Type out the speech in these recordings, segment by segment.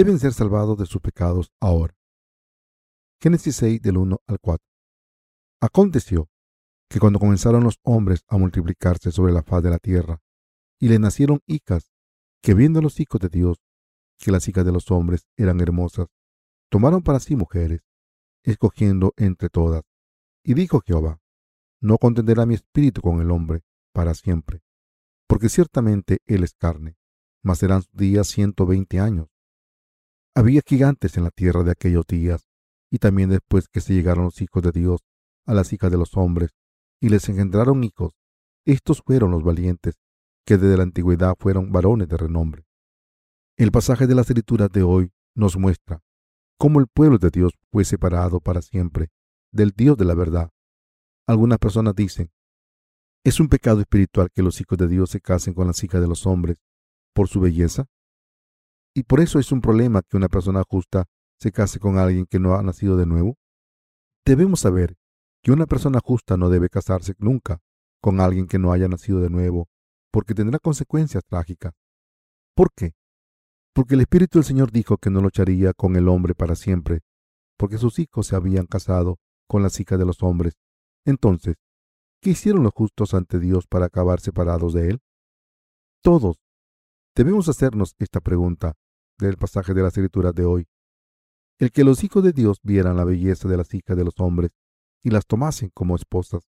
deben ser salvados de sus pecados ahora. Génesis 6 del 1 al 4. Aconteció que cuando comenzaron los hombres a multiplicarse sobre la faz de la tierra, y le nacieron hijas, que viendo los hijos de Dios, que las hijas de los hombres eran hermosas, tomaron para sí mujeres, escogiendo entre todas. Y dijo Jehová, no contenderá mi espíritu con el hombre para siempre, porque ciertamente él es carne, mas serán sus días ciento veinte años. Había gigantes en la tierra de aquellos días, y también después que se llegaron los hijos de Dios a las hijas de los hombres, y les engendraron hijos, estos fueron los valientes, que desde la antigüedad fueron varones de renombre. El pasaje de las escrituras de hoy nos muestra cómo el pueblo de Dios fue separado para siempre del Dios de la verdad. Algunas personas dicen, ¿es un pecado espiritual que los hijos de Dios se casen con las hijas de los hombres por su belleza? Y por eso es un problema que una persona justa se case con alguien que no ha nacido de nuevo. Debemos saber que una persona justa no debe casarse nunca con alguien que no haya nacido de nuevo, porque tendrá consecuencias trágicas. ¿Por qué? Porque el Espíritu del Señor dijo que no lucharía con el hombre para siempre, porque sus hijos se habían casado con las hijas de los hombres. Entonces, ¿qué hicieron los justos ante Dios para acabar separados de Él? Todos debemos hacernos esta pregunta del pasaje de la Escritura de hoy. El que los hijos de Dios vieran la belleza de las hijas de los hombres y las tomasen como esposas,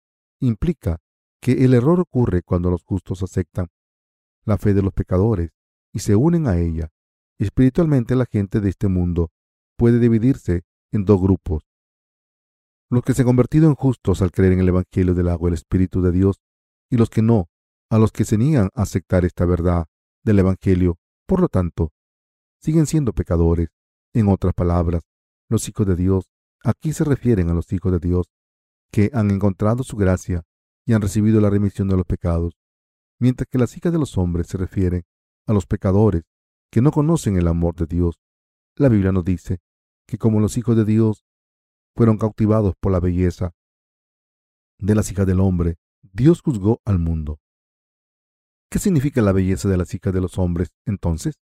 implica que el error ocurre cuando los justos aceptan la fe de los pecadores y se unen a ella. Espiritualmente la gente de este mundo puede dividirse en dos grupos. Los que se han convertido en justos al creer en el Evangelio del agua y el Espíritu de Dios y los que no, a los que se niegan a aceptar esta verdad del Evangelio. Por lo tanto, siguen siendo pecadores. En otras palabras, los hijos de Dios Aquí se refieren a los hijos de Dios que han encontrado su gracia y han recibido la remisión de los pecados, mientras que las hijas de los hombres se refieren a los pecadores que no conocen el amor de Dios. La Biblia nos dice que como los hijos de Dios fueron cautivados por la belleza de las hijas del hombre, Dios juzgó al mundo. ¿Qué significa la belleza de las hijas de los hombres entonces?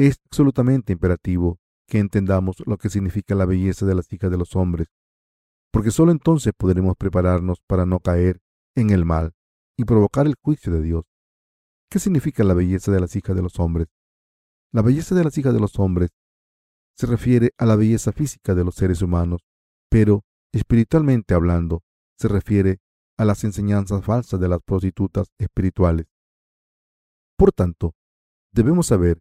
Es absolutamente imperativo que entendamos lo que significa la belleza de las hijas de los hombres, porque sólo entonces podremos prepararnos para no caer en el mal y provocar el juicio de Dios. ¿Qué significa la belleza de las hijas de los hombres? La belleza de las hijas de los hombres se refiere a la belleza física de los seres humanos, pero espiritualmente hablando, se refiere a las enseñanzas falsas de las prostitutas espirituales. Por tanto, debemos saber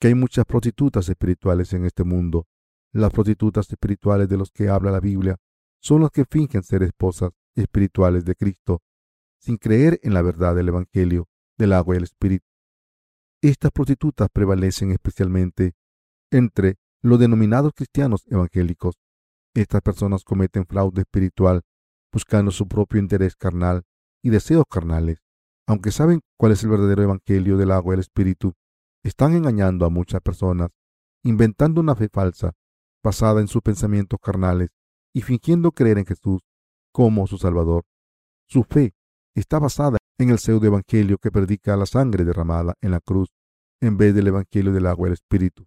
que hay muchas prostitutas espirituales en este mundo. Las prostitutas espirituales de los que habla la Biblia son las que fingen ser esposas espirituales de Cristo, sin creer en la verdad del Evangelio, del agua y el Espíritu. Estas prostitutas prevalecen especialmente entre los denominados cristianos evangélicos. Estas personas cometen fraude espiritual buscando su propio interés carnal y deseos carnales. Aunque saben cuál es el verdadero evangelio del agua y el espíritu, están engañando a muchas personas, inventando una fe falsa basada en sus pensamientos carnales y fingiendo creer en Jesús como su Salvador. Su fe está basada en el pseudo evangelio que predica la sangre derramada en la cruz en vez del evangelio del agua y el espíritu.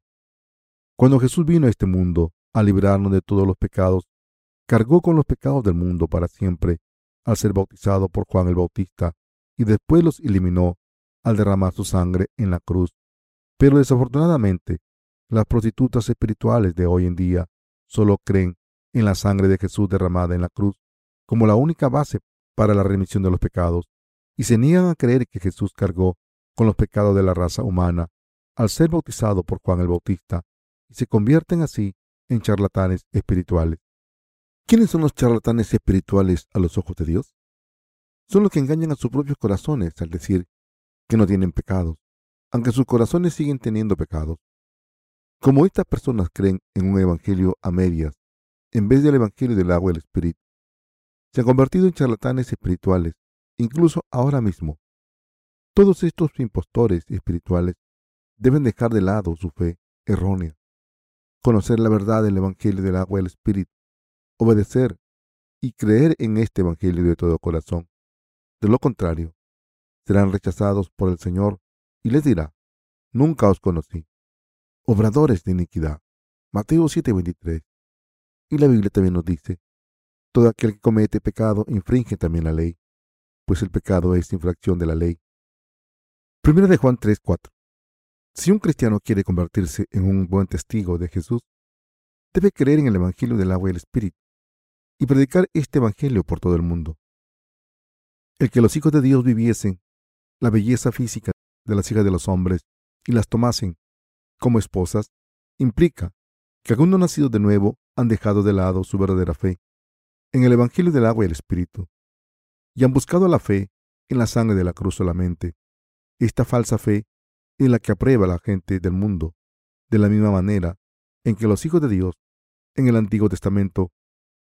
Cuando Jesús vino a este mundo a librarnos de todos los pecados, cargó con los pecados del mundo para siempre al ser bautizado por Juan el Bautista y después los eliminó al derramar su sangre en la cruz pero desafortunadamente, las prostitutas espirituales de hoy en día solo creen en la sangre de Jesús derramada en la cruz como la única base para la remisión de los pecados y se niegan a creer que Jesús cargó con los pecados de la raza humana al ser bautizado por Juan el Bautista y se convierten así en charlatanes espirituales. ¿Quiénes son los charlatanes espirituales a los ojos de Dios? Son los que engañan a sus propios corazones al decir que no tienen pecados aunque sus corazones siguen teniendo pecados. Como estas personas creen en un evangelio a medias, en vez del evangelio del agua y espíritu, se han convertido en charlatanes espirituales, incluso ahora mismo. Todos estos impostores espirituales deben dejar de lado su fe errónea, conocer la verdad del evangelio del agua y espíritu, obedecer y creer en este evangelio de todo corazón. De lo contrario, serán rechazados por el Señor y les dirá, nunca os conocí. obradores de iniquidad. Mateo 7:23. Y la Biblia también nos dice, todo aquel que comete pecado infringe también la ley, pues el pecado es infracción de la ley. Primera de Juan 3:4. Si un cristiano quiere convertirse en un buen testigo de Jesús, debe creer en el Evangelio del agua y el Espíritu y predicar este Evangelio por todo el mundo. El que los hijos de Dios viviesen la belleza física de las hijas de los hombres y las tomasen como esposas, implica que algunos nacidos de nuevo han dejado de lado su verdadera fe en el Evangelio del agua y el Espíritu y han buscado la fe en la sangre de la cruz solamente. Esta falsa fe es la que aprueba la gente del mundo, de la misma manera en que los hijos de Dios en el Antiguo Testamento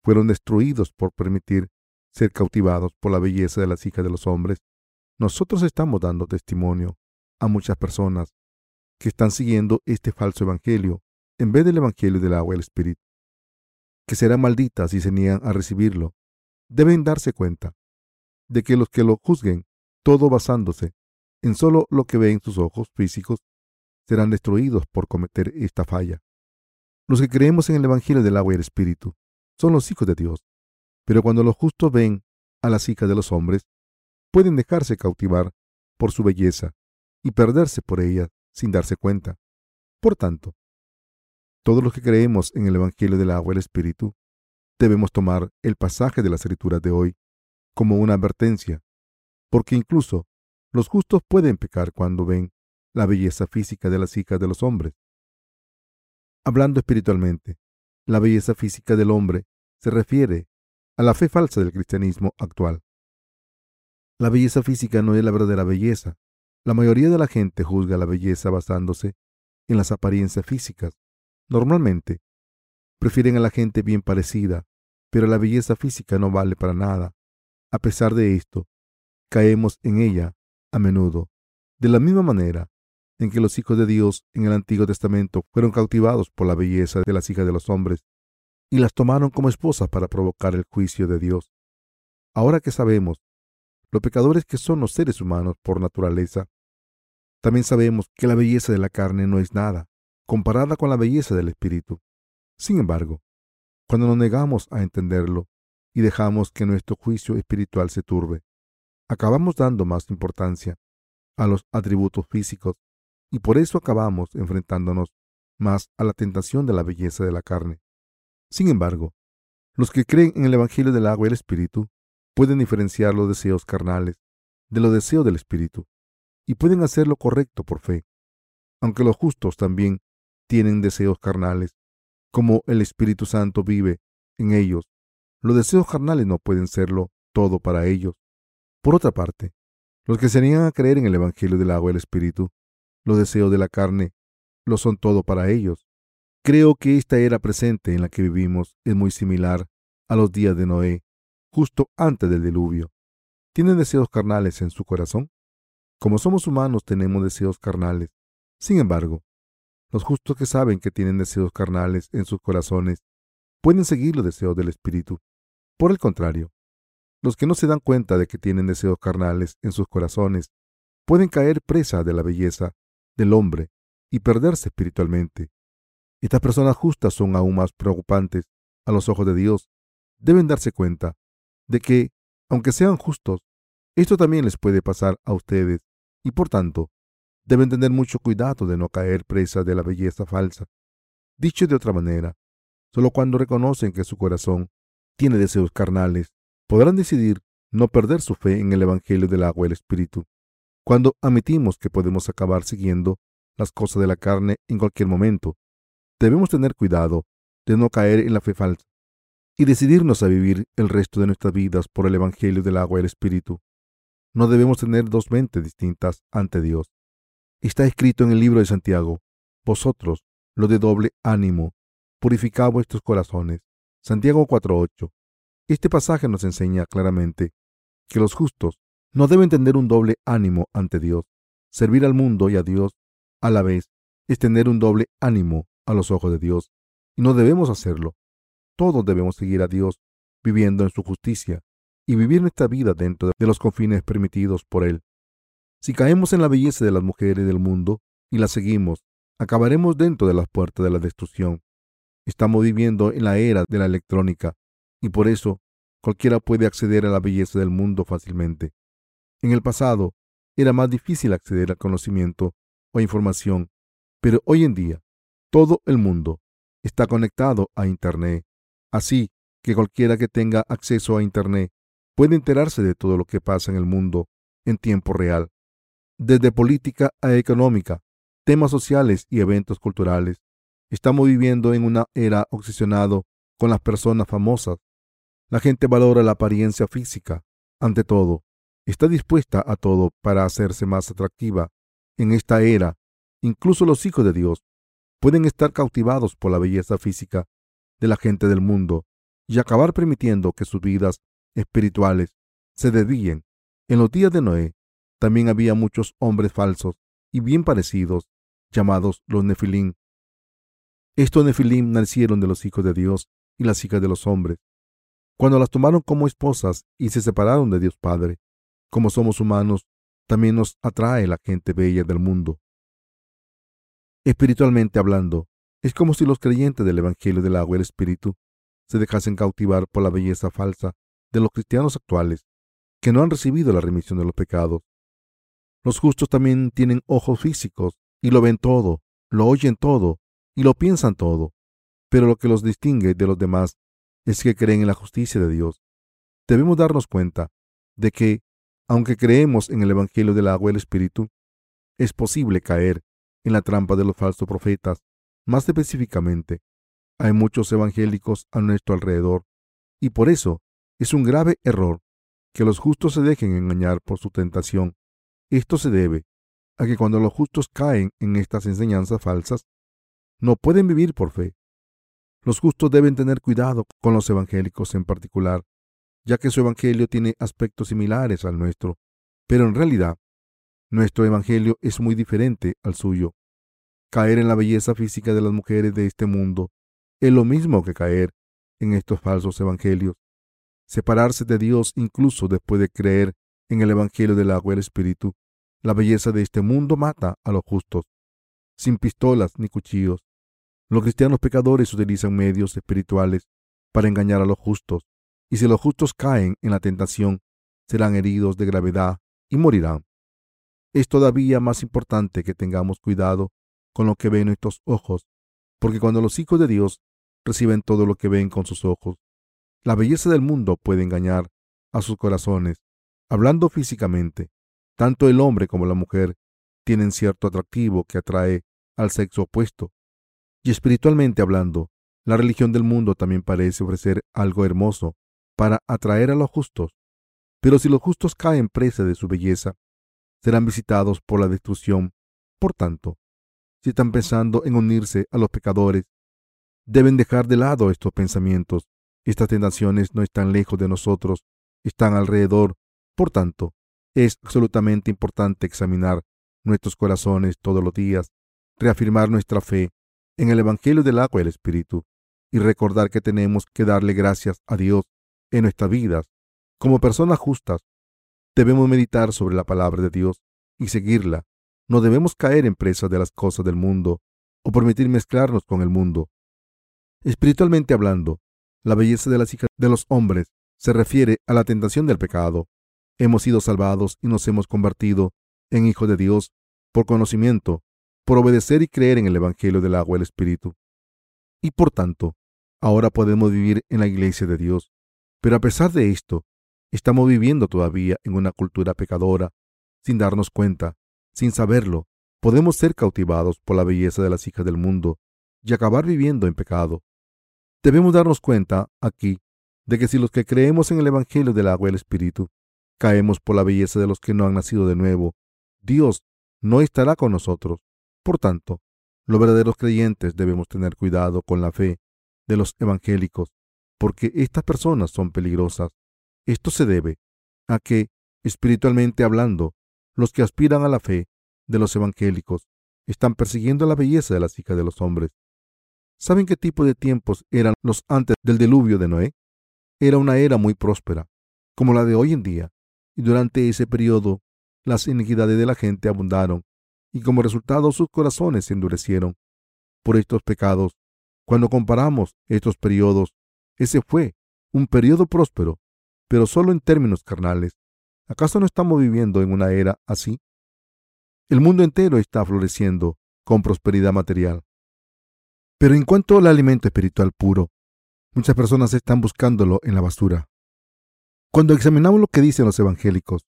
fueron destruidos por permitir ser cautivados por la belleza de las hijas de los hombres. Nosotros estamos dando testimonio a muchas personas que están siguiendo este falso evangelio en vez del evangelio del agua y el espíritu, que serán malditas si se niegan a recibirlo. Deben darse cuenta de que los que lo juzguen, todo basándose en solo lo que ven sus ojos físicos, serán destruidos por cometer esta falla. Los que creemos en el evangelio del agua y el espíritu son los hijos de Dios, pero cuando los justos ven a las hijas de los hombres, pueden dejarse cautivar por su belleza y perderse por ella sin darse cuenta. Por tanto, todos los que creemos en el Evangelio del agua y el Espíritu, debemos tomar el pasaje de las escrituras de hoy como una advertencia, porque incluso los justos pueden pecar cuando ven la belleza física de las hijas de los hombres. Hablando espiritualmente, la belleza física del hombre se refiere a la fe falsa del cristianismo actual. La belleza física no es la verdadera belleza. La mayoría de la gente juzga la belleza basándose en las apariencias físicas. Normalmente, prefieren a la gente bien parecida, pero la belleza física no vale para nada. A pesar de esto, caemos en ella a menudo. De la misma manera en que los hijos de Dios en el Antiguo Testamento fueron cautivados por la belleza de las hijas de los hombres y las tomaron como esposas para provocar el juicio de Dios. Ahora que sabemos lo pecadores que son los seres humanos por naturaleza. También sabemos que la belleza de la carne no es nada comparada con la belleza del espíritu. Sin embargo, cuando nos negamos a entenderlo y dejamos que nuestro juicio espiritual se turbe, acabamos dando más importancia a los atributos físicos y por eso acabamos enfrentándonos más a la tentación de la belleza de la carne. Sin embargo, los que creen en el Evangelio del agua y el Espíritu pueden diferenciar los deseos carnales de los deseos del Espíritu y pueden hacer lo correcto por fe. Aunque los justos también tienen deseos carnales, como el Espíritu Santo vive en ellos, los deseos carnales no pueden serlo todo para ellos. Por otra parte, los que se niegan a creer en el Evangelio del agua y el Espíritu, los deseos de la carne, lo son todo para ellos. Creo que esta era presente en la que vivimos es muy similar a los días de Noé justo antes del diluvio. ¿Tienen deseos carnales en su corazón? Como somos humanos tenemos deseos carnales. Sin embargo, los justos que saben que tienen deseos carnales en sus corazones pueden seguir los deseos del Espíritu. Por el contrario, los que no se dan cuenta de que tienen deseos carnales en sus corazones pueden caer presa de la belleza del hombre y perderse espiritualmente. Estas personas justas son aún más preocupantes a los ojos de Dios. Deben darse cuenta de que, aunque sean justos, esto también les puede pasar a ustedes y por tanto deben tener mucho cuidado de no caer presa de la belleza falsa. Dicho de otra manera, solo cuando reconocen que su corazón tiene deseos carnales, podrán decidir no perder su fe en el Evangelio del agua y el Espíritu. Cuando admitimos que podemos acabar siguiendo las cosas de la carne en cualquier momento, debemos tener cuidado de no caer en la fe falsa y decidirnos a vivir el resto de nuestras vidas por el Evangelio del agua y el Espíritu. No debemos tener dos mentes distintas ante Dios. Está escrito en el libro de Santiago, vosotros, los de doble ánimo, purificad vuestros corazones. Santiago 4.8. Este pasaje nos enseña claramente que los justos no deben tener un doble ánimo ante Dios. Servir al mundo y a Dios a la vez es tener un doble ánimo a los ojos de Dios, y no debemos hacerlo todos debemos seguir a Dios viviendo en su justicia y vivir nuestra vida dentro de los confines permitidos por Él. Si caemos en la belleza de las mujeres del mundo y las seguimos acabaremos dentro de las puertas de la destrucción. Estamos viviendo en la era de la electrónica y por eso cualquiera puede acceder a la belleza del mundo fácilmente. En el pasado era más difícil acceder al conocimiento o información, pero hoy en día todo el mundo está conectado a Internet, así que cualquiera que tenga acceso a Internet puede enterarse de todo lo que pasa en el mundo en tiempo real, desde política a económica, temas sociales y eventos culturales. Estamos viviendo en una era obsesionado con las personas famosas. La gente valora la apariencia física, ante todo. Está dispuesta a todo para hacerse más atractiva. En esta era, incluso los hijos de Dios pueden estar cautivados por la belleza física de la gente del mundo y acabar permitiendo que sus vidas espirituales se desvíen. En los días de Noé también había muchos hombres falsos y bien parecidos, llamados los Nefilim. Estos Nefilim nacieron de los hijos de Dios y las hijas de los hombres. Cuando las tomaron como esposas y se separaron de Dios Padre, como somos humanos, también nos atrae la gente bella del mundo. Espiritualmente hablando, es como si los creyentes del Evangelio del agua y el Espíritu se dejasen cautivar por la belleza falsa de los cristianos actuales, que no han recibido la remisión de los pecados. Los justos también tienen ojos físicos y lo ven todo, lo oyen todo y lo piensan todo, pero lo que los distingue de los demás es que creen en la justicia de Dios. Debemos darnos cuenta de que, aunque creemos en el Evangelio del agua y el Espíritu, es posible caer en la trampa de los falsos profetas. Más específicamente, hay muchos evangélicos a nuestro alrededor y por eso es un grave error que los justos se dejen engañar por su tentación. Esto se debe a que cuando los justos caen en estas enseñanzas falsas, no pueden vivir por fe. Los justos deben tener cuidado con los evangélicos en particular, ya que su evangelio tiene aspectos similares al nuestro, pero en realidad nuestro evangelio es muy diferente al suyo. Caer en la belleza física de las mujeres de este mundo es lo mismo que caer en estos falsos evangelios. Separarse de Dios incluso después de creer en el evangelio del agua y el espíritu. La belleza de este mundo mata a los justos, sin pistolas ni cuchillos. Los cristianos pecadores utilizan medios espirituales para engañar a los justos, y si los justos caen en la tentación, serán heridos de gravedad y morirán. Es todavía más importante que tengamos cuidado con lo que ven nuestros ojos, porque cuando los hijos de Dios reciben todo lo que ven con sus ojos, la belleza del mundo puede engañar a sus corazones. Hablando físicamente, tanto el hombre como la mujer tienen cierto atractivo que atrae al sexo opuesto. Y espiritualmente hablando, la religión del mundo también parece ofrecer algo hermoso para atraer a los justos. Pero si los justos caen presa de su belleza, serán visitados por la destrucción. Por tanto, si están pensando en unirse a los pecadores, deben dejar de lado estos pensamientos. Estas tentaciones no están lejos de nosotros, están alrededor. Por tanto, es absolutamente importante examinar nuestros corazones todos los días, reafirmar nuestra fe en el Evangelio del agua y el Espíritu, y recordar que tenemos que darle gracias a Dios en nuestras vidas. Como personas justas, debemos meditar sobre la palabra de Dios y seguirla no debemos caer en presa de las cosas del mundo o permitir mezclarnos con el mundo. Espiritualmente hablando, la belleza de las hijas de los hombres se refiere a la tentación del pecado. Hemos sido salvados y nos hemos convertido en hijos de Dios por conocimiento, por obedecer y creer en el Evangelio del agua y el Espíritu. Y por tanto, ahora podemos vivir en la iglesia de Dios. Pero a pesar de esto, estamos viviendo todavía en una cultura pecadora, sin darnos cuenta sin saberlo, podemos ser cautivados por la belleza de las hijas del mundo y acabar viviendo en pecado. Debemos darnos cuenta aquí de que si los que creemos en el Evangelio del agua y el Espíritu caemos por la belleza de los que no han nacido de nuevo, Dios no estará con nosotros. Por tanto, los verdaderos creyentes debemos tener cuidado con la fe de los evangélicos, porque estas personas son peligrosas. Esto se debe a que, espiritualmente hablando, los que aspiran a la fe de los evangélicos están persiguiendo la belleza de las hijas de los hombres. ¿Saben qué tipo de tiempos eran los antes del diluvio de Noé? Era una era muy próspera, como la de hoy en día, y durante ese periodo las iniquidades de la gente abundaron y como resultado sus corazones se endurecieron por estos pecados. Cuando comparamos estos periodos, ese fue un periodo próspero, pero solo en términos carnales. ¿Acaso no estamos viviendo en una era así? El mundo entero está floreciendo con prosperidad material. Pero en cuanto al alimento espiritual puro, muchas personas están buscándolo en la basura. Cuando examinamos lo que dicen los evangélicos,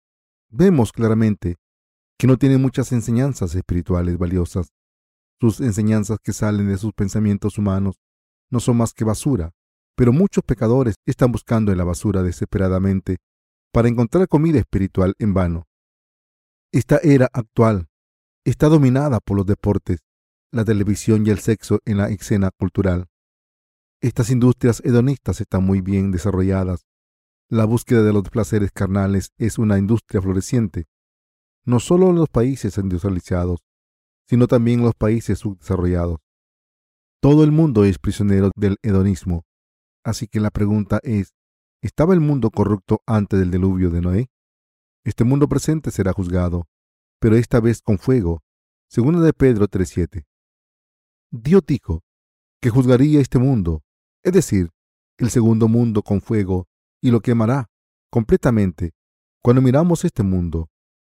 vemos claramente que no tienen muchas enseñanzas espirituales valiosas. Sus enseñanzas que salen de sus pensamientos humanos no son más que basura, pero muchos pecadores están buscando en la basura desesperadamente para encontrar comida espiritual en vano. Esta era actual está dominada por los deportes, la televisión y el sexo en la escena cultural. Estas industrias hedonistas están muy bien desarrolladas. La búsqueda de los placeres carnales es una industria floreciente, no solo en los países industrializados, sino también en los países subdesarrollados. Todo el mundo es prisionero del hedonismo. Así que la pregunta es, ¿estaba el mundo corrupto antes del diluvio de Noé? Este mundo presente será juzgado, pero esta vez con fuego. Segunda de Pedro 3.7. Dios dijo que juzgaría este mundo, es decir, el segundo mundo con fuego, y lo quemará completamente. Cuando miramos este mundo,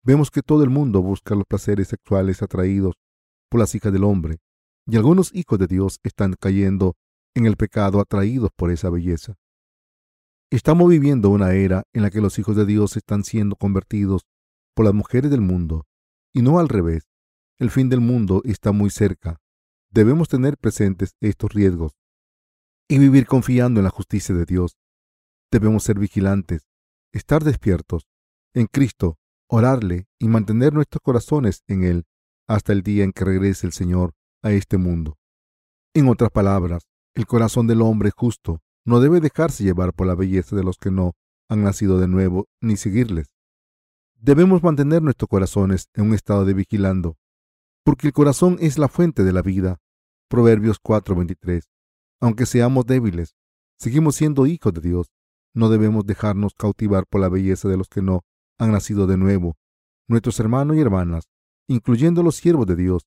vemos que todo el mundo busca los placeres sexuales atraídos por las hijas del hombre, y algunos hijos de Dios están cayendo en el pecado atraídos por esa belleza. Estamos viviendo una era en la que los hijos de Dios están siendo convertidos por las mujeres del mundo y no al revés. El fin del mundo está muy cerca. Debemos tener presentes estos riesgos y vivir confiando en la justicia de Dios. Debemos ser vigilantes, estar despiertos en Cristo, orarle y mantener nuestros corazones en Él hasta el día en que regrese el Señor a este mundo. En otras palabras, el corazón del hombre justo no debe dejarse llevar por la belleza de los que no han nacido de nuevo ni seguirles. Debemos mantener nuestros corazones en un estado de vigilando, porque el corazón es la fuente de la vida. Proverbios 4:23. Aunque seamos débiles, seguimos siendo hijos de Dios. No debemos dejarnos cautivar por la belleza de los que no han nacido de nuevo. Nuestros hermanos y hermanas, incluyendo los siervos de Dios,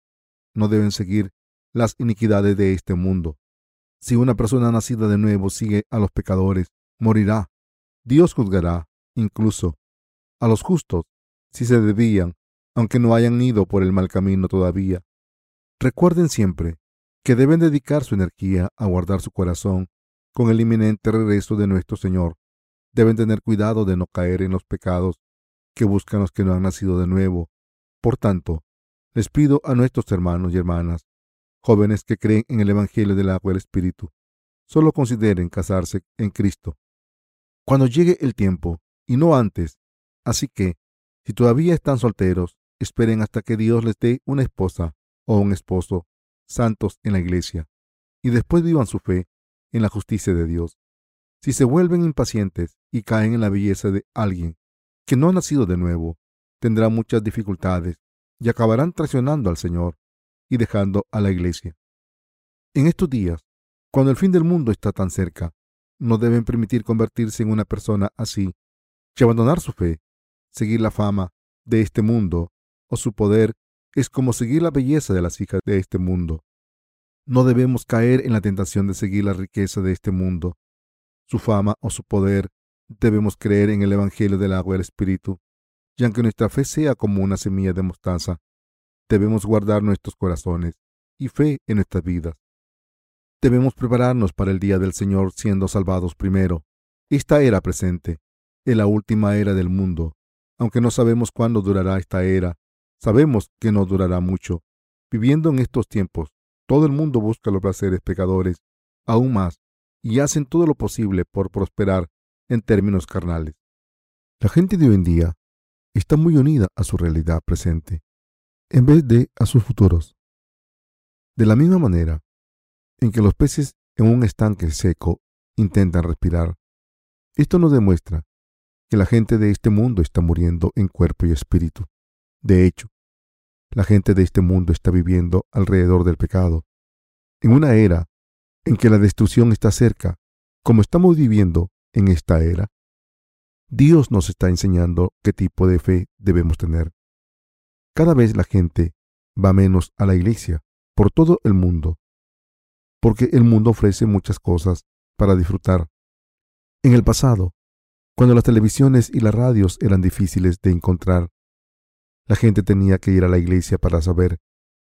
no deben seguir las iniquidades de este mundo. Si una persona nacida de nuevo sigue a los pecadores, morirá. Dios juzgará, incluso a los justos si se desvían, aunque no hayan ido por el mal camino todavía. Recuerden siempre que deben dedicar su energía a guardar su corazón con el inminente regreso de nuestro Señor. Deben tener cuidado de no caer en los pecados que buscan los que no han nacido de nuevo. Por tanto, les pido a nuestros hermanos y hermanas, jóvenes que creen en el Evangelio del agua y el Espíritu, solo consideren casarse en Cristo. Cuando llegue el tiempo, y no antes, Así que, si todavía están solteros, esperen hasta que Dios les dé una esposa o un esposo santos en la iglesia, y después vivan su fe en la justicia de Dios. Si se vuelven impacientes y caen en la belleza de alguien que no ha nacido de nuevo, tendrán muchas dificultades y acabarán traicionando al Señor y dejando a la iglesia. En estos días, cuando el fin del mundo está tan cerca, no deben permitir convertirse en una persona así y abandonar su fe Seguir la fama de este mundo o su poder es como seguir la belleza de las hijas de este mundo. No debemos caer en la tentación de seguir la riqueza de este mundo, su fama o su poder. Debemos creer en el Evangelio del agua y el Espíritu. Y aunque nuestra fe sea como una semilla de mostaza, debemos guardar nuestros corazones y fe en nuestras vidas. Debemos prepararnos para el día del Señor siendo salvados primero. Esta era presente, en la última era del mundo, aunque no sabemos cuándo durará esta era, sabemos que no durará mucho. Viviendo en estos tiempos, todo el mundo busca los placeres pecadores, aún más, y hacen todo lo posible por prosperar en términos carnales. La gente de hoy en día está muy unida a su realidad presente, en vez de a sus futuros. De la misma manera en que los peces en un estanque seco intentan respirar, esto nos demuestra que la gente de este mundo está muriendo en cuerpo y espíritu. De hecho, la gente de este mundo está viviendo alrededor del pecado, en una era en que la destrucción está cerca, como estamos viviendo en esta era. Dios nos está enseñando qué tipo de fe debemos tener. Cada vez la gente va menos a la iglesia por todo el mundo, porque el mundo ofrece muchas cosas para disfrutar. En el pasado, cuando las televisiones y las radios eran difíciles de encontrar, la gente tenía que ir a la iglesia para saber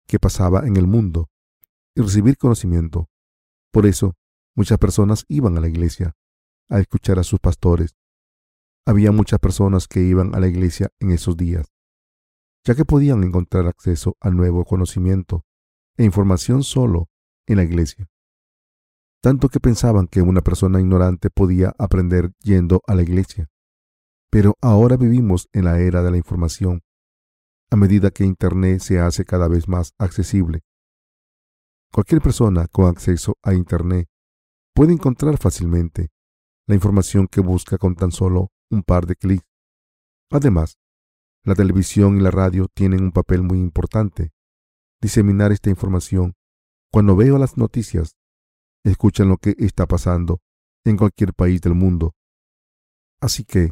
qué pasaba en el mundo y recibir conocimiento. Por eso, muchas personas iban a la iglesia a escuchar a sus pastores. Había muchas personas que iban a la iglesia en esos días, ya que podían encontrar acceso al nuevo conocimiento e información solo en la iglesia. Tanto que pensaban que una persona ignorante podía aprender yendo a la iglesia. Pero ahora vivimos en la era de la información, a medida que Internet se hace cada vez más accesible. Cualquier persona con acceso a Internet puede encontrar fácilmente la información que busca con tan solo un par de clics. Además, la televisión y la radio tienen un papel muy importante. Diseminar esta información. Cuando veo las noticias, escuchan lo que está pasando en cualquier país del mundo. Así que,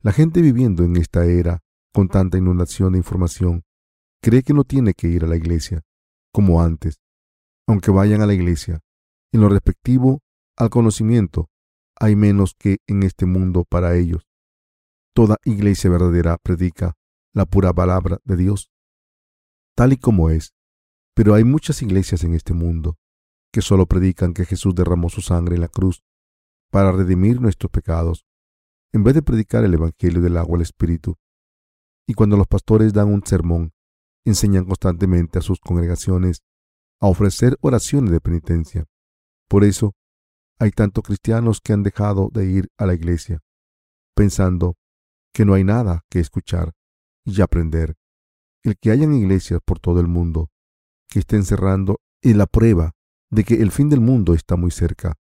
la gente viviendo en esta era con tanta inundación de información cree que no tiene que ir a la iglesia, como antes, aunque vayan a la iglesia. En lo respectivo al conocimiento, hay menos que en este mundo para ellos. Toda iglesia verdadera predica la pura palabra de Dios, tal y como es. Pero hay muchas iglesias en este mundo que solo predican que Jesús derramó su sangre en la cruz para redimir nuestros pecados, en vez de predicar el Evangelio del agua al Espíritu. Y cuando los pastores dan un sermón, enseñan constantemente a sus congregaciones a ofrecer oraciones de penitencia. Por eso, hay tantos cristianos que han dejado de ir a la iglesia, pensando que no hay nada que escuchar y aprender. El que hayan iglesias por todo el mundo que estén cerrando es la prueba de que el fin del mundo está muy cerca.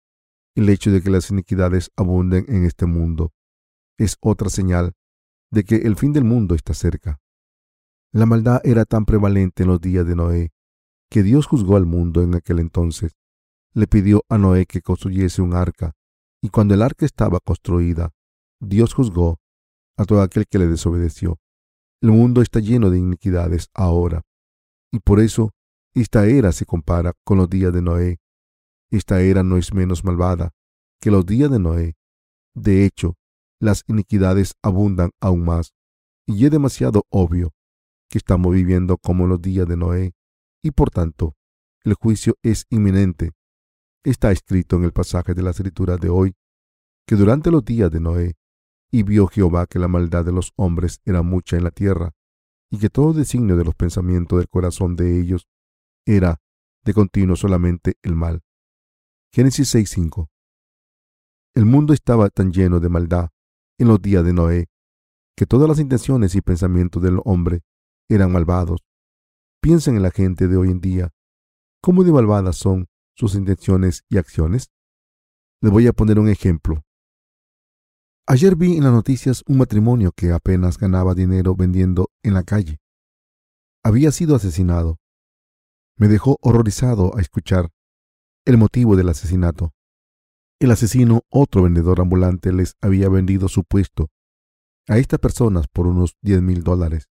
El hecho de que las iniquidades abunden en este mundo es otra señal de que el fin del mundo está cerca. La maldad era tan prevalente en los días de Noé que Dios juzgó al mundo en aquel entonces. Le pidió a Noé que construyese un arca, y cuando el arca estaba construida, Dios juzgó a todo aquel que le desobedeció. El mundo está lleno de iniquidades ahora, y por eso esta era se compara con los días de Noé. Esta era no es menos malvada que los días de Noé. De hecho, las iniquidades abundan aún más, y es demasiado obvio que estamos viviendo como los días de Noé, y por tanto, el juicio es inminente. Está escrito en el pasaje de la escritura de hoy que durante los días de Noé, y vio Jehová que la maldad de los hombres era mucha en la tierra, y que todo designio de los pensamientos del corazón de ellos era de continuo solamente el mal. Génesis 6:5 El mundo estaba tan lleno de maldad en los días de Noé que todas las intenciones y pensamientos del hombre eran malvados. Piensen en la gente de hoy en día. ¿Cómo de malvadas son sus intenciones y acciones? Les voy a poner un ejemplo. Ayer vi en las noticias un matrimonio que apenas ganaba dinero vendiendo en la calle. Había sido asesinado. Me dejó horrorizado a escuchar el motivo del asesinato. El asesino, otro vendedor ambulante, les había vendido su puesto a estas personas por unos 10 mil dólares.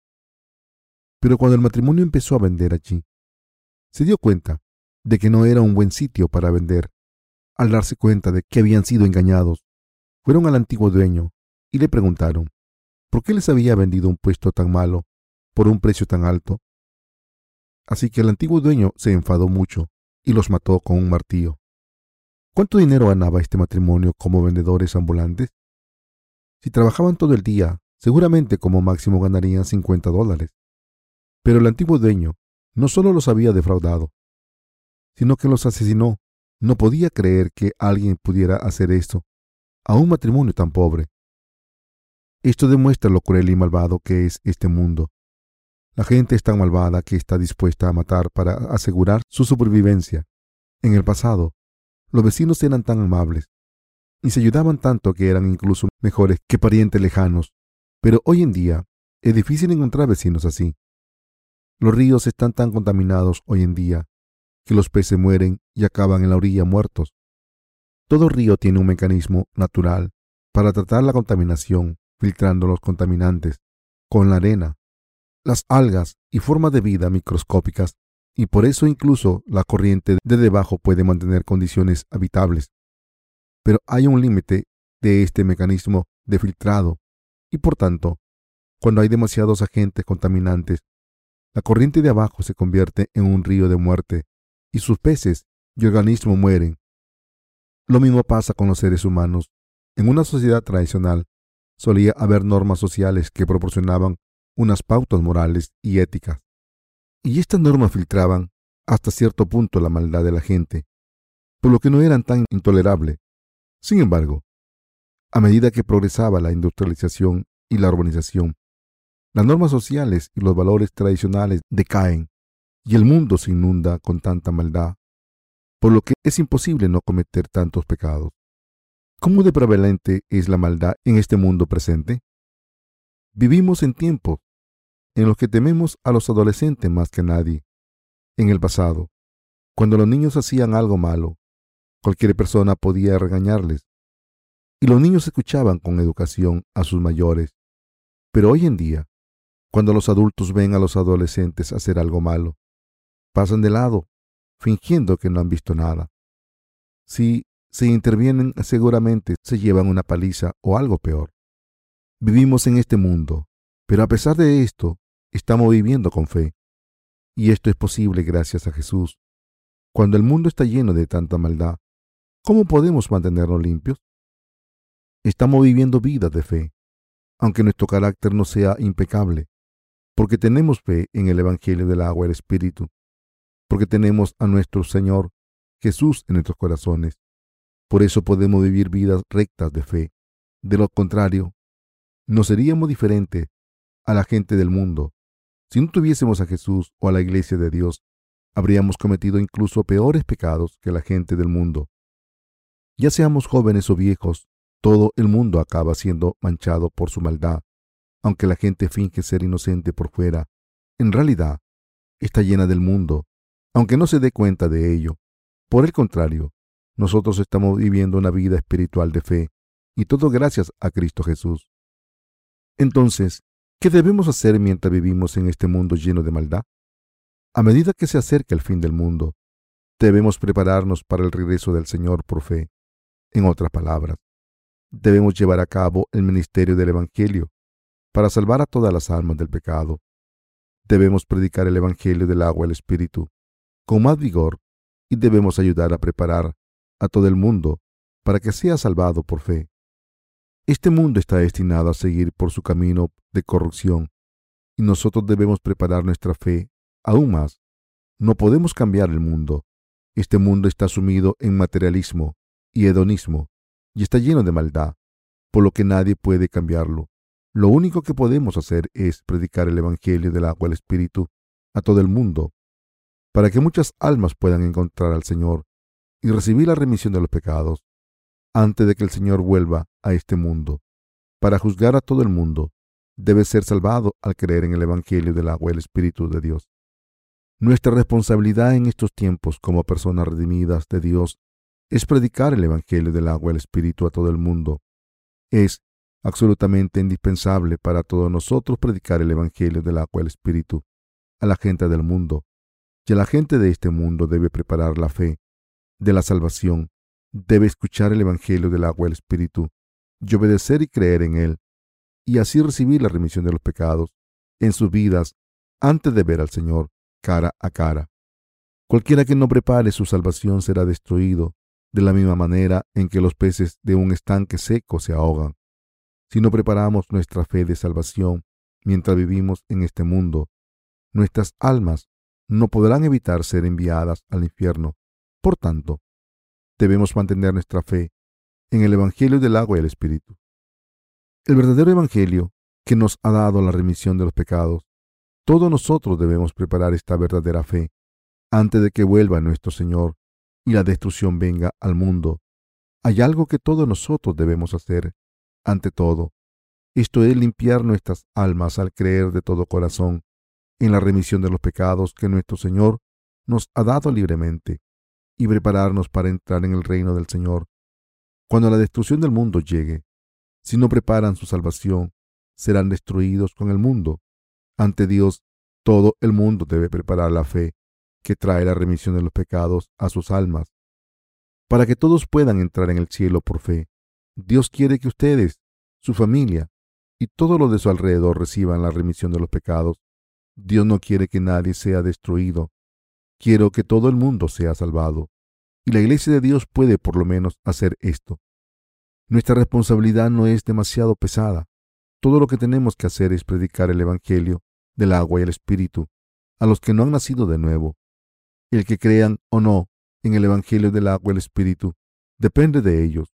Pero cuando el matrimonio empezó a vender allí, se dio cuenta de que no era un buen sitio para vender. Al darse cuenta de que habían sido engañados, fueron al antiguo dueño y le preguntaron por qué les había vendido un puesto tan malo por un precio tan alto. Así que el antiguo dueño se enfadó mucho y los mató con un martillo. ¿Cuánto dinero ganaba este matrimonio como vendedores ambulantes? Si trabajaban todo el día, seguramente como máximo ganarían 50 dólares. Pero el antiguo dueño no solo los había defraudado, sino que los asesinó. No podía creer que alguien pudiera hacer esto a un matrimonio tan pobre. Esto demuestra lo cruel y malvado que es este mundo. La gente es tan malvada que está dispuesta a matar para asegurar su supervivencia. En el pasado, los vecinos eran tan amables y se ayudaban tanto que eran incluso mejores que parientes lejanos. Pero hoy en día es difícil encontrar vecinos así. Los ríos están tan contaminados hoy en día que los peces mueren y acaban en la orilla muertos. Todo río tiene un mecanismo natural para tratar la contaminación, filtrando los contaminantes con la arena. Las algas y formas de vida microscópicas, y por eso incluso la corriente de debajo puede mantener condiciones habitables. Pero hay un límite de este mecanismo de filtrado, y por tanto, cuando hay demasiados agentes contaminantes, la corriente de abajo se convierte en un río de muerte, y sus peces y organismos mueren. Lo mismo pasa con los seres humanos. En una sociedad tradicional solía haber normas sociales que proporcionaban unas pautas morales y éticas. Y estas normas filtraban hasta cierto punto la maldad de la gente, por lo que no eran tan intolerables. Sin embargo, a medida que progresaba la industrialización y la urbanización, las normas sociales y los valores tradicionales decaen y el mundo se inunda con tanta maldad, por lo que es imposible no cometer tantos pecados. ¿Cómo de prevalente es la maldad en este mundo presente? Vivimos en tiempos en los que tememos a los adolescentes más que nadie. En el pasado, cuando los niños hacían algo malo, cualquier persona podía regañarles, y los niños escuchaban con educación a sus mayores. Pero hoy en día, cuando los adultos ven a los adolescentes hacer algo malo, pasan de lado, fingiendo que no han visto nada. Si se intervienen, seguramente se llevan una paliza o algo peor. Vivimos en este mundo, pero a pesar de esto, estamos viviendo con fe. Y esto es posible gracias a Jesús. Cuando el mundo está lleno de tanta maldad, ¿cómo podemos mantenernos limpios? Estamos viviendo vidas de fe, aunque nuestro carácter no sea impecable, porque tenemos fe en el Evangelio del agua y el Espíritu, porque tenemos a nuestro Señor Jesús en nuestros corazones. Por eso podemos vivir vidas rectas de fe. De lo contrario, no seríamos diferentes a la gente del mundo. Si no tuviésemos a Jesús o a la iglesia de Dios, habríamos cometido incluso peores pecados que la gente del mundo. Ya seamos jóvenes o viejos, todo el mundo acaba siendo manchado por su maldad. Aunque la gente finge ser inocente por fuera, en realidad está llena del mundo, aunque no se dé cuenta de ello. Por el contrario, nosotros estamos viviendo una vida espiritual de fe, y todo gracias a Cristo Jesús. Entonces, ¿qué debemos hacer mientras vivimos en este mundo lleno de maldad? A medida que se acerca el fin del mundo, debemos prepararnos para el regreso del Señor por fe. En otras palabras, debemos llevar a cabo el ministerio del Evangelio para salvar a todas las almas del pecado. Debemos predicar el Evangelio del agua y el Espíritu con más vigor y debemos ayudar a preparar a todo el mundo para que sea salvado por fe. Este mundo está destinado a seguir por su camino de corrupción y nosotros debemos preparar nuestra fe aún más. No podemos cambiar el mundo. Este mundo está sumido en materialismo y hedonismo y está lleno de maldad, por lo que nadie puede cambiarlo. Lo único que podemos hacer es predicar el Evangelio del agua del Espíritu a todo el mundo, para que muchas almas puedan encontrar al Señor y recibir la remisión de los pecados antes de que el Señor vuelva a este mundo. Para juzgar a todo el mundo, debe ser salvado al creer en el Evangelio del agua y el Espíritu de Dios. Nuestra responsabilidad en estos tiempos como personas redimidas de Dios es predicar el Evangelio del agua y el Espíritu a todo el mundo. Es absolutamente indispensable para todos nosotros predicar el Evangelio del agua y el Espíritu a la gente del mundo. A la gente de este mundo debe preparar la fe de la salvación, debe escuchar el Evangelio del agua y el Espíritu, y obedecer y creer en él, y así recibir la remisión de los pecados en sus vidas antes de ver al Señor cara a cara. Cualquiera que no prepare su salvación será destruido, de la misma manera en que los peces de un estanque seco se ahogan. Si no preparamos nuestra fe de salvación mientras vivimos en este mundo, nuestras almas no podrán evitar ser enviadas al infierno por tanto, debemos mantener nuestra fe en el Evangelio del agua y el Espíritu. El verdadero Evangelio que nos ha dado la remisión de los pecados. Todos nosotros debemos preparar esta verdadera fe antes de que vuelva nuestro Señor y la destrucción venga al mundo. Hay algo que todos nosotros debemos hacer ante todo. Esto es limpiar nuestras almas al creer de todo corazón en la remisión de los pecados que nuestro Señor nos ha dado libremente y prepararnos para entrar en el reino del Señor. Cuando la destrucción del mundo llegue, si no preparan su salvación, serán destruidos con el mundo. Ante Dios Todo el mundo debe preparar la fe que trae la remisión de los pecados a sus almas. Para que todos puedan entrar en el cielo por fe, Dios quiere que ustedes, su familia y todo lo de su alrededor reciban la remisión de los pecados. Dios no quiere que nadie sea destruido. Quiero que todo el mundo sea salvado. Y la iglesia de Dios puede por lo menos hacer esto. Nuestra responsabilidad no es demasiado pesada. Todo lo que tenemos que hacer es predicar el Evangelio del agua y el Espíritu a los que no han nacido de nuevo. El que crean o no en el Evangelio del agua y el Espíritu depende de ellos.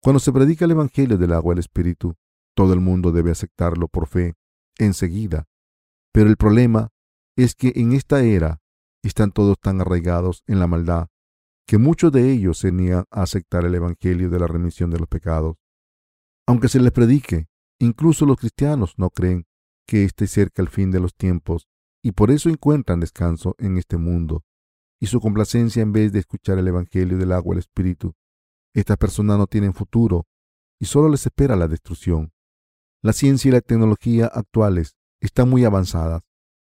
Cuando se predica el Evangelio del agua y el Espíritu, todo el mundo debe aceptarlo por fe enseguida. Pero el problema es que en esta era están todos tan arraigados en la maldad que muchos de ellos se niegan a aceptar el Evangelio de la remisión de los pecados. Aunque se les predique, incluso los cristianos no creen que esté cerca el fin de los tiempos y por eso encuentran descanso en este mundo y su complacencia en vez de escuchar el Evangelio del agua el Espíritu. Estas personas no tienen futuro y solo les espera la destrucción. La ciencia y la tecnología actuales están muy avanzadas.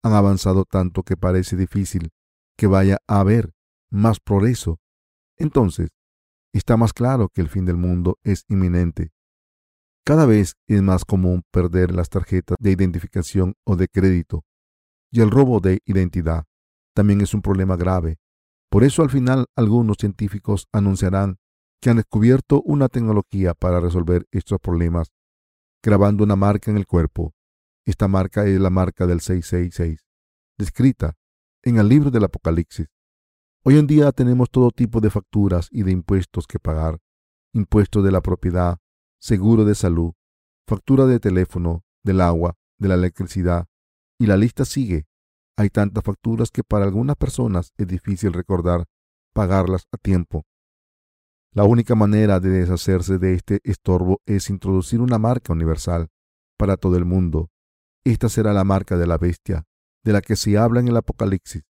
Han avanzado tanto que parece difícil que vaya a haber más progreso. Entonces, está más claro que el fin del mundo es inminente. Cada vez es más común perder las tarjetas de identificación o de crédito, y el robo de identidad también es un problema grave. Por eso al final algunos científicos anunciarán que han descubierto una tecnología para resolver estos problemas, grabando una marca en el cuerpo. Esta marca es la marca del 666, descrita en el libro del Apocalipsis. Hoy en día tenemos todo tipo de facturas y de impuestos que pagar, impuestos de la propiedad, seguro de salud, factura de teléfono, del agua, de la electricidad, y la lista sigue. Hay tantas facturas que para algunas personas es difícil recordar pagarlas a tiempo. La única manera de deshacerse de este estorbo es introducir una marca universal para todo el mundo. Esta será la marca de la bestia, de la que se habla en el Apocalipsis.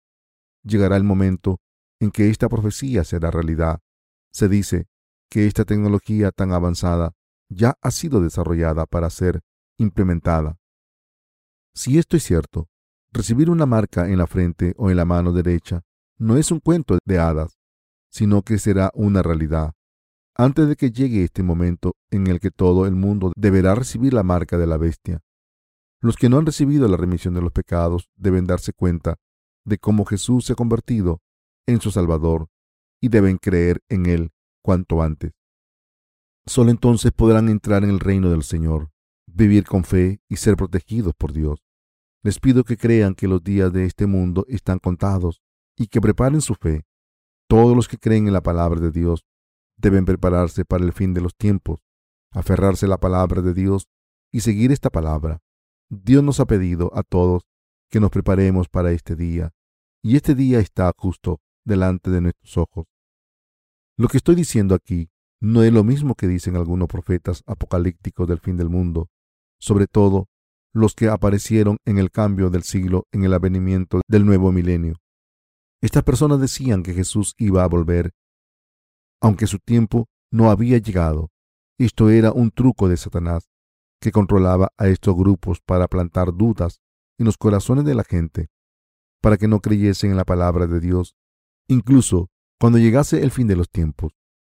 Llegará el momento en que esta profecía será realidad. Se dice que esta tecnología tan avanzada ya ha sido desarrollada para ser implementada. Si esto es cierto, recibir una marca en la frente o en la mano derecha no es un cuento de hadas, sino que será una realidad. Antes de que llegue este momento en el que todo el mundo deberá recibir la marca de la bestia, los que no han recibido la remisión de los pecados deben darse cuenta de cómo Jesús se ha convertido en su Salvador y deben creer en Él cuanto antes. Solo entonces podrán entrar en el reino del Señor, vivir con fe y ser protegidos por Dios. Les pido que crean que los días de este mundo están contados y que preparen su fe. Todos los que creen en la palabra de Dios deben prepararse para el fin de los tiempos, aferrarse a la palabra de Dios y seguir esta palabra. Dios nos ha pedido a todos que nos preparemos para este día, y este día está justo delante de nuestros ojos. Lo que estoy diciendo aquí no es lo mismo que dicen algunos profetas apocalípticos del fin del mundo, sobre todo los que aparecieron en el cambio del siglo en el avenimiento del nuevo milenio. Estas personas decían que Jesús iba a volver, aunque su tiempo no había llegado. Esto era un truco de Satanás, que controlaba a estos grupos para plantar dudas en los corazones de la gente, para que no creyesen en la palabra de Dios, incluso cuando llegase el fin de los tiempos.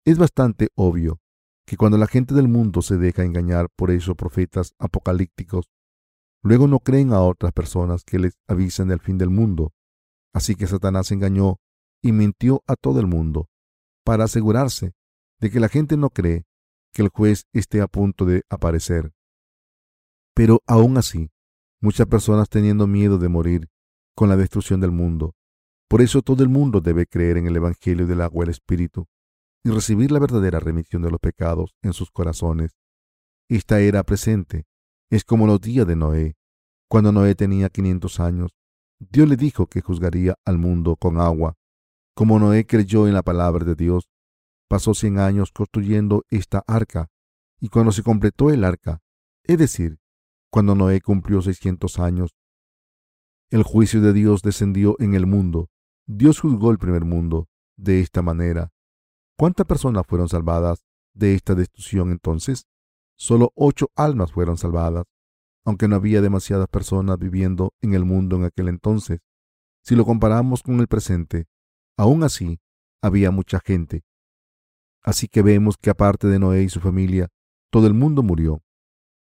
Es bastante obvio que cuando la gente del mundo se deja engañar por esos profetas apocalípticos, luego no creen a otras personas que les avisen del fin del mundo. Así que Satanás engañó y mintió a todo el mundo para asegurarse de que la gente no cree que el juez esté a punto de aparecer. Pero aún así, muchas personas teniendo miedo de morir con la destrucción del mundo. Por eso todo el mundo debe creer en el Evangelio del agua y el Espíritu y recibir la verdadera remisión de los pecados en sus corazones. Esta era presente. Es como los días de Noé. Cuando Noé tenía 500 años, Dios le dijo que juzgaría al mundo con agua. Como Noé creyó en la palabra de Dios, pasó 100 años construyendo esta arca, y cuando se completó el arca, es decir, cuando Noé cumplió 600 años, el juicio de Dios descendió en el mundo. Dios juzgó el primer mundo de esta manera. ¿Cuántas personas fueron salvadas de esta destrucción entonces? Solo ocho almas fueron salvadas. aunque no había demasiadas personas viviendo en el mundo en aquel entonces. Si lo comparamos con el presente, aún así había mucha gente. Así que vemos que aparte de Noé y su familia, todo el mundo murió.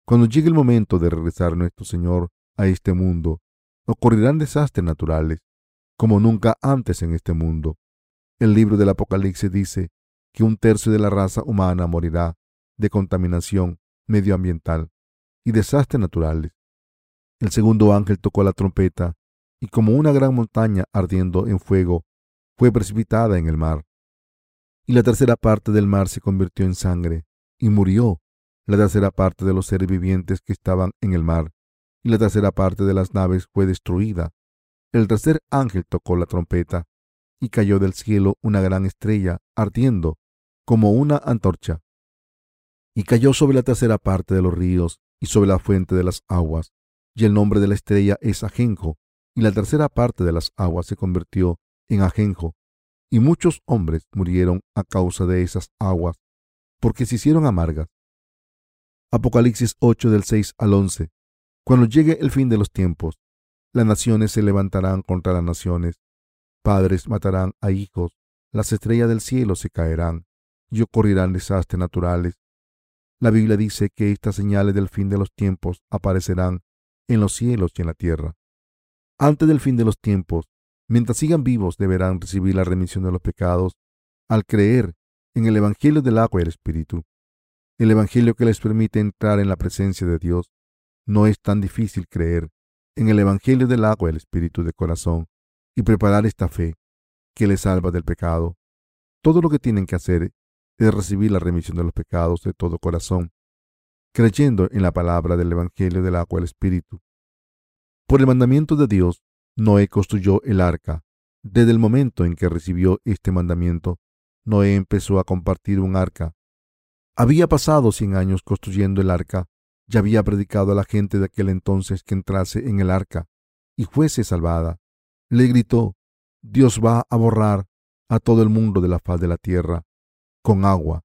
Cuando llegue el momento de regresar nuestro Señor a este mundo, ocurrirán desastres naturales, como nunca antes en este mundo. El libro del Apocalipsis dice que un tercio de la raza humana morirá de contaminación medioambiental y desastres naturales. El segundo ángel tocó la trompeta y como una gran montaña ardiendo en fuego fue precipitada en el mar. Y la tercera parte del mar se convirtió en sangre y murió la tercera parte de los seres vivientes que estaban en el mar y la tercera parte de las naves fue destruida. El tercer ángel tocó la trompeta y cayó del cielo una gran estrella ardiendo como una antorcha y cayó sobre la tercera parte de los ríos y sobre la fuente de las aguas. Y el nombre de la estrella es Ajenjo, y la tercera parte de las aguas se convirtió en Ajenjo. Y muchos hombres murieron a causa de esas aguas, porque se hicieron amargas. Apocalipsis 8 del 6 al 11. Cuando llegue el fin de los tiempos, las naciones se levantarán contra las naciones, padres matarán a hijos, las estrellas del cielo se caerán, y ocurrirán desastres naturales la Biblia dice que estas señales del fin de los tiempos aparecerán en los cielos y en la tierra. Antes del fin de los tiempos, mientras sigan vivos, deberán recibir la remisión de los pecados al creer en el Evangelio del agua y el Espíritu. El Evangelio que les permite entrar en la presencia de Dios. No es tan difícil creer en el Evangelio del agua y el Espíritu de corazón y preparar esta fe que les salva del pecado. Todo lo que tienen que hacer es recibir la remisión de los pecados de todo corazón, creyendo en la palabra del Evangelio del agua del Espíritu. Por el mandamiento de Dios, Noé construyó el arca. Desde el momento en que recibió este mandamiento, Noé empezó a compartir un arca. Había pasado cien años construyendo el arca y había predicado a la gente de aquel entonces que entrase en el arca y fuese salvada. Le gritó, Dios va a borrar a todo el mundo de la faz de la tierra con agua.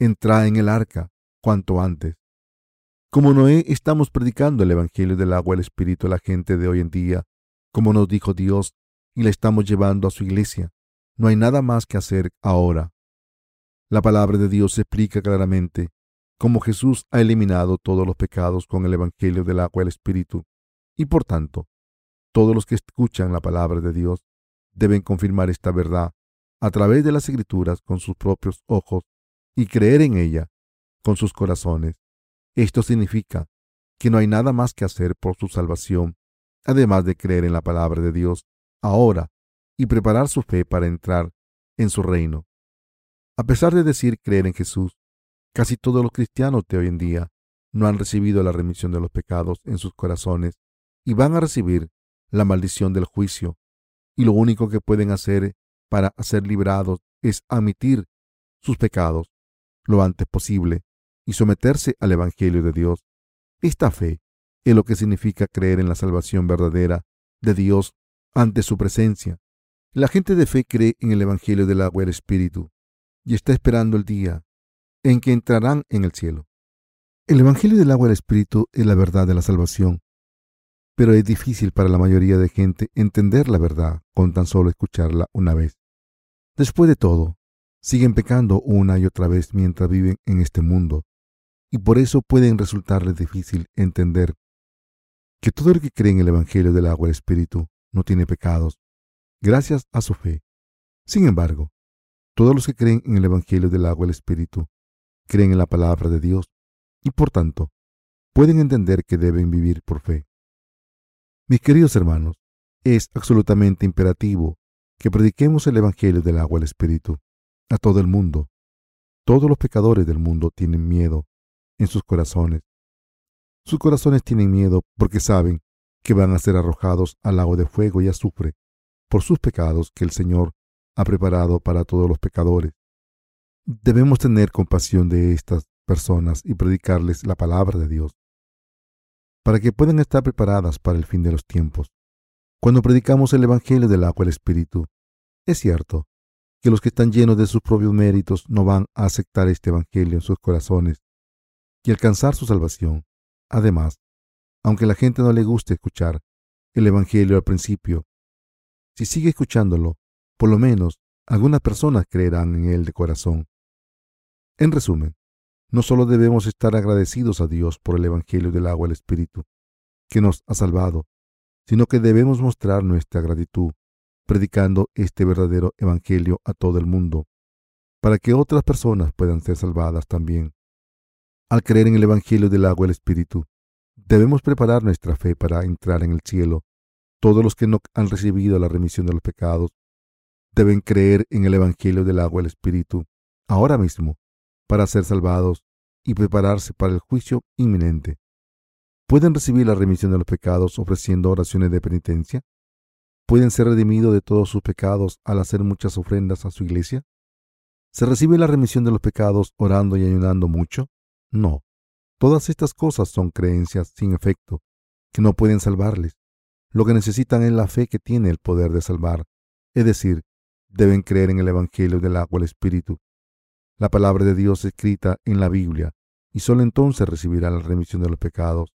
Entra en el arca cuanto antes. Como Noé, estamos predicando el Evangelio del agua el Espíritu a la gente de hoy en día, como nos dijo Dios, y la estamos llevando a su iglesia. No hay nada más que hacer ahora. La palabra de Dios explica claramente cómo Jesús ha eliminado todos los pecados con el Evangelio del agua y el Espíritu, y por tanto, todos los que escuchan la palabra de Dios deben confirmar esta verdad a través de las escrituras con sus propios ojos y creer en ella con sus corazones. Esto significa que no hay nada más que hacer por su salvación, además de creer en la palabra de Dios ahora y preparar su fe para entrar en su reino. A pesar de decir creer en Jesús, casi todos los cristianos de hoy en día no han recibido la remisión de los pecados en sus corazones y van a recibir la maldición del juicio, y lo único que pueden hacer para ser librados es admitir sus pecados lo antes posible y someterse al Evangelio de Dios. Esta fe es lo que significa creer en la salvación verdadera de Dios ante su presencia. La gente de fe cree en el Evangelio del agua y el Espíritu y está esperando el día en que entrarán en el cielo. El Evangelio del agua y el Espíritu es la verdad de la salvación, pero es difícil para la mayoría de gente entender la verdad con tan solo escucharla una vez. Después de todo, siguen pecando una y otra vez mientras viven en este mundo, y por eso pueden resultarles difícil entender que todo el que cree en el Evangelio del agua y Espíritu no tiene pecados, gracias a su fe. Sin embargo, todos los que creen en el Evangelio del agua y el Espíritu creen en la palabra de Dios y por tanto pueden entender que deben vivir por fe. Mis queridos hermanos, es absolutamente imperativo que prediquemos el Evangelio del agua al Espíritu a todo el mundo. Todos los pecadores del mundo tienen miedo en sus corazones. Sus corazones tienen miedo porque saben que van a ser arrojados al lago de fuego y azufre por sus pecados que el Señor ha preparado para todos los pecadores. Debemos tener compasión de estas personas y predicarles la palabra de Dios para que puedan estar preparadas para el fin de los tiempos. Cuando predicamos el Evangelio del agua y el Espíritu, es cierto que los que están llenos de sus propios méritos no van a aceptar este Evangelio en sus corazones y alcanzar su salvación. Además, aunque la gente no le guste escuchar el Evangelio al principio. Si sigue escuchándolo, por lo menos algunas personas creerán en él de corazón. En resumen, no solo debemos estar agradecidos a Dios por el Evangelio del agua del Espíritu, que nos ha salvado, sino que debemos mostrar nuestra gratitud predicando este verdadero Evangelio a todo el mundo, para que otras personas puedan ser salvadas también. Al creer en el Evangelio del agua del Espíritu, debemos preparar nuestra fe para entrar en el cielo. Todos los que no han recibido la remisión de los pecados deben creer en el Evangelio del agua del Espíritu ahora mismo para ser salvados y prepararse para el juicio inminente. ¿Pueden recibir la remisión de los pecados ofreciendo oraciones de penitencia? ¿Pueden ser redimidos de todos sus pecados al hacer muchas ofrendas a su iglesia? ¿Se recibe la remisión de los pecados orando y ayunando mucho? No. Todas estas cosas son creencias sin efecto, que no pueden salvarles. Lo que necesitan es la fe que tiene el poder de salvar, es decir, deben creer en el Evangelio del agua del Espíritu, la palabra de Dios escrita en la Biblia, y sólo entonces recibirán la remisión de los pecados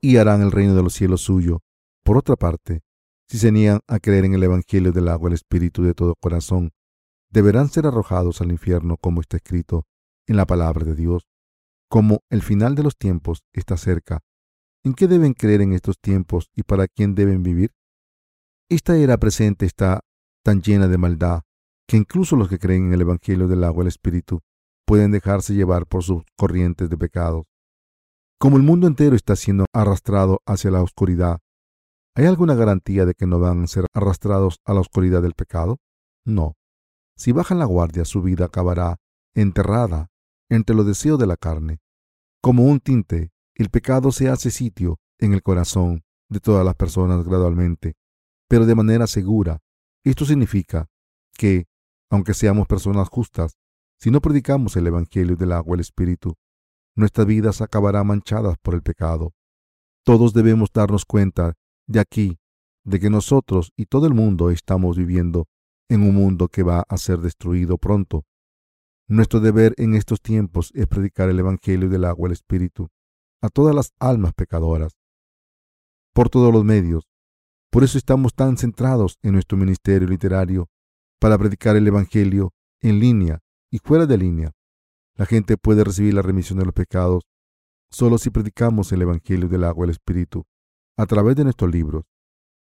y harán el reino de los cielos suyo. Por otra parte, si se niegan a creer en el Evangelio del agua del Espíritu de todo corazón, deberán ser arrojados al infierno como está escrito en la palabra de Dios. Como el final de los tiempos está cerca, ¿en qué deben creer en estos tiempos y para quién deben vivir? Esta era presente está tan llena de maldad que incluso los que creen en el Evangelio del agua del Espíritu pueden dejarse llevar por sus corrientes de pecados. Como el mundo entero está siendo arrastrado hacia la oscuridad, ¿hay alguna garantía de que no van a ser arrastrados a la oscuridad del pecado? No. Si bajan la guardia, su vida acabará enterrada entre los deseos de la carne. Como un tinte, el pecado se hace sitio en el corazón de todas las personas gradualmente, pero de manera segura. Esto significa que, aunque seamos personas justas, si no predicamos el Evangelio del agua y el Espíritu, nuestras vidas acabarán manchadas por el pecado. Todos debemos darnos cuenta de aquí, de que nosotros y todo el mundo estamos viviendo en un mundo que va a ser destruido pronto. Nuestro deber en estos tiempos es predicar el Evangelio del agua y el Espíritu a todas las almas pecadoras, por todos los medios. Por eso estamos tan centrados en nuestro ministerio literario para predicar el Evangelio en línea y fuera de línea. La gente puede recibir la remisión de los pecados solo si predicamos el Evangelio del agua y el Espíritu a través de nuestros libros.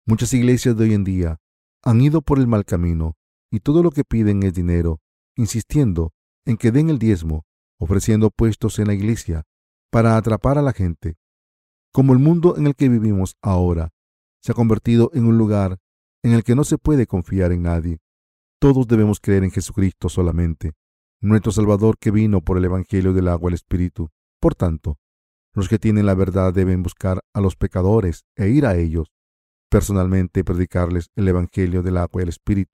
Muchas iglesias de hoy en día han ido por el mal camino y todo lo que piden es dinero, insistiendo en que den el diezmo, ofreciendo puestos en la iglesia para atrapar a la gente. Como el mundo en el que vivimos ahora se ha convertido en un lugar en el que no se puede confiar en nadie, todos debemos creer en Jesucristo solamente nuestro Salvador que vino por el Evangelio del agua y el Espíritu. Por tanto, los que tienen la verdad deben buscar a los pecadores e ir a ellos personalmente predicarles el Evangelio del agua y el Espíritu.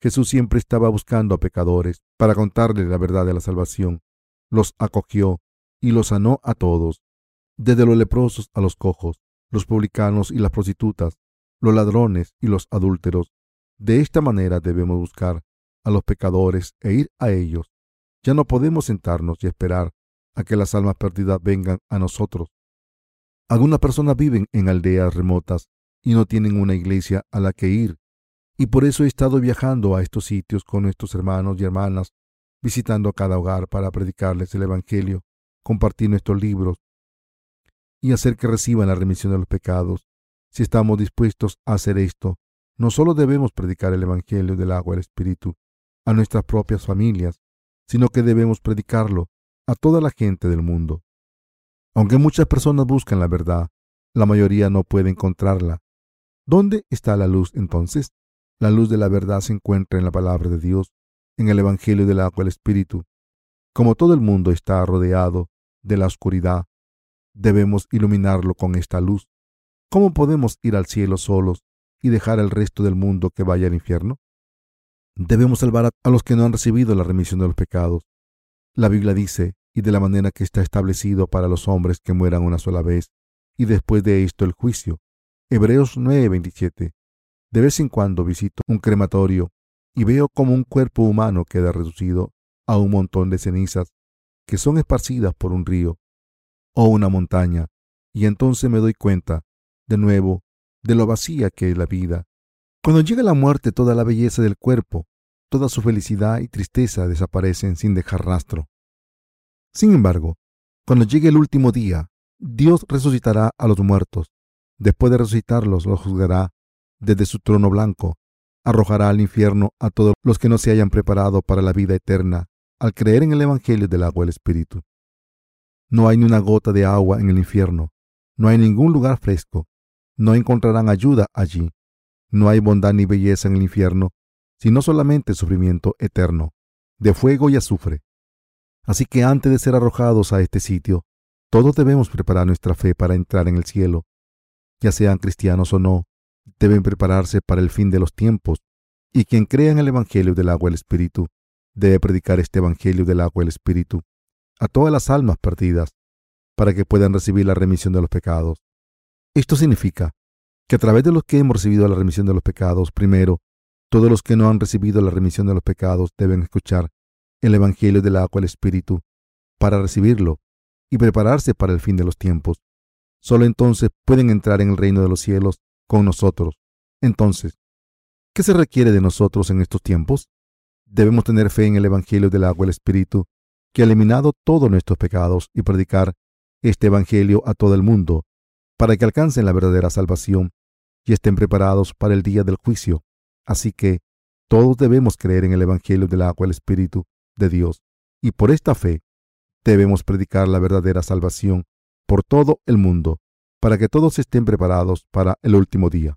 Jesús siempre estaba buscando a pecadores para contarles la verdad de la salvación. Los acogió y los sanó a todos, desde los leprosos a los cojos, los publicanos y las prostitutas, los ladrones y los adúlteros. De esta manera debemos buscar a los pecadores e ir a ellos. Ya no podemos sentarnos y esperar a que las almas perdidas vengan a nosotros. Algunas personas viven en aldeas remotas y no tienen una iglesia a la que ir, y por eso he estado viajando a estos sitios con nuestros hermanos y hermanas, visitando cada hogar para predicarles el Evangelio, compartir nuestros libros y hacer que reciban la remisión de los pecados. Si estamos dispuestos a hacer esto, no solo debemos predicar el Evangelio del agua y el Espíritu, a nuestras propias familias, sino que debemos predicarlo a toda la gente del mundo. Aunque muchas personas buscan la verdad, la mayoría no puede encontrarla. ¿Dónde está la luz entonces? La luz de la verdad se encuentra en la palabra de Dios, en el Evangelio del agua del Espíritu. Como todo el mundo está rodeado de la oscuridad, debemos iluminarlo con esta luz. ¿Cómo podemos ir al cielo solos y dejar al resto del mundo que vaya al infierno? Debemos salvar a los que no han recibido la remisión de los pecados. La Biblia dice, y de la manera que está establecido para los hombres que mueran una sola vez, y después de esto el juicio. Hebreos 9:27. De vez en cuando visito un crematorio y veo como un cuerpo humano queda reducido a un montón de cenizas que son esparcidas por un río o una montaña. y entonces me doy cuenta, de nuevo, de lo vacía que es la vida. Cuando llega la muerte, toda la belleza del cuerpo, toda su felicidad y tristeza desaparecen sin dejar rastro. Sin embargo, cuando llegue el último día, Dios resucitará a los muertos. Después de resucitarlos, los juzgará desde su trono blanco. Arrojará al infierno a todos los que no se hayan preparado para la vida eterna al creer en el Evangelio del agua y el Espíritu. No hay ni una gota de agua en el infierno. No hay ningún lugar fresco. No encontrarán ayuda allí. No hay bondad ni belleza en el infierno, sino solamente sufrimiento eterno, de fuego y azufre. Así que antes de ser arrojados a este sitio, todos debemos preparar nuestra fe para entrar en el cielo. Ya sean cristianos o no, deben prepararse para el fin de los tiempos, y quien crea en el Evangelio del agua y el Espíritu debe predicar este Evangelio del agua y el Espíritu a todas las almas perdidas, para que puedan recibir la remisión de los pecados. Esto significa que a través de los que hemos recibido la remisión de los pecados, primero, todos los que no han recibido la remisión de los pecados deben escuchar el Evangelio del agua el Espíritu para recibirlo y prepararse para el fin de los tiempos. Solo entonces pueden entrar en el reino de los cielos con nosotros. Entonces, ¿qué se requiere de nosotros en estos tiempos? Debemos tener fe en el Evangelio del agua el Espíritu, que ha eliminado todos nuestros pecados y predicar este Evangelio a todo el mundo, para que alcancen la verdadera salvación y estén preparados para el día del juicio. Así que todos debemos creer en el Evangelio del agua el Espíritu de Dios, y por esta fe debemos predicar la verdadera salvación por todo el mundo, para que todos estén preparados para el último día.